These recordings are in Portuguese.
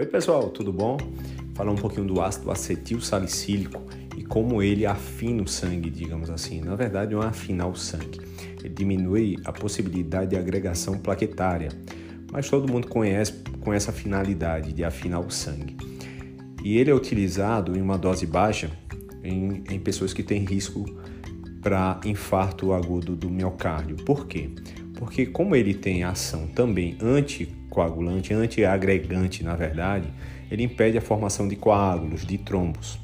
Oi pessoal, tudo bom? Falar um pouquinho do ácido acetil salicílico e como ele afina o sangue, digamos assim. Na verdade, não é afinar o sangue, ele diminui a possibilidade de agregação plaquetária, mas todo mundo conhece com essa finalidade de afinar o sangue. E ele é utilizado em uma dose baixa em, em pessoas que têm risco para infarto agudo do miocárdio. Por quê? Porque como ele tem ação também anticoagulante, antiagregante, na verdade, ele impede a formação de coágulos, de trombos.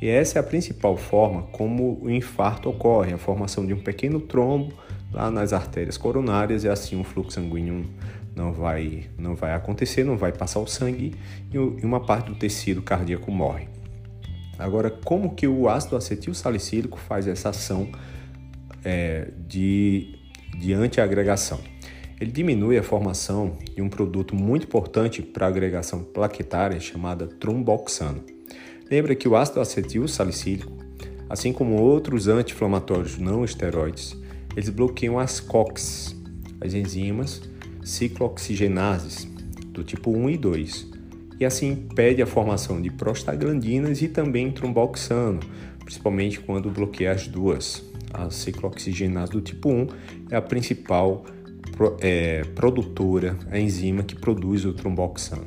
E essa é a principal forma como o infarto ocorre, a formação de um pequeno trombo lá nas artérias coronárias e assim o fluxo sanguíneo não vai, não vai acontecer, não vai passar o sangue e uma parte do tecido cardíaco morre. Agora, como que o ácido acetil salicílico faz essa ação é, de de antiagregação. Ele diminui a formação de um produto muito importante para a agregação plaquetária chamada tromboxano. Lembra que o ácido acetil salicílico, assim como outros anti-inflamatórios não esteroides, eles bloqueiam as COX, as enzimas ciclooxigenases do tipo 1 e 2, e assim impede a formação de prostaglandinas e também tromboxano, principalmente quando bloqueia as duas a ciclooxigenase do tipo 1 é a principal é, produtora, a enzima que produz o tromboxano.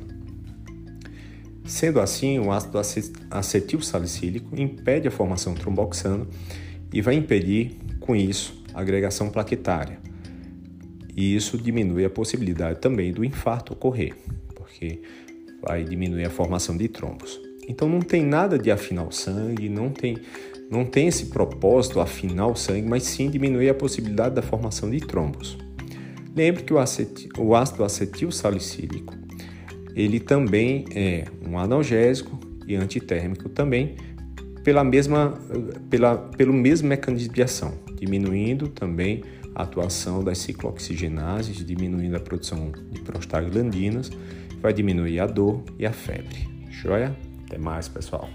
Sendo assim, o ácido acetil salicílico impede a formação tromboxano e vai impedir, com isso, a agregação plaquetária. E isso diminui a possibilidade também do infarto ocorrer, porque vai diminuir a formação de trombos. Então não tem nada de afinar o sangue, não tem não tem esse propósito afinar o sangue, mas sim diminuir a possibilidade da formação de trombos. Lembre que o, acetil, o ácido acetil salicílico ele também é um analgésico e antitérmico também pela mesma, pela, pelo mesmo mecanismo de ação, diminuindo também a atuação das ciclooxigenases, diminuindo a produção de prostaglandinas, vai diminuir a dor e a febre. Joia? Até mais, pessoal.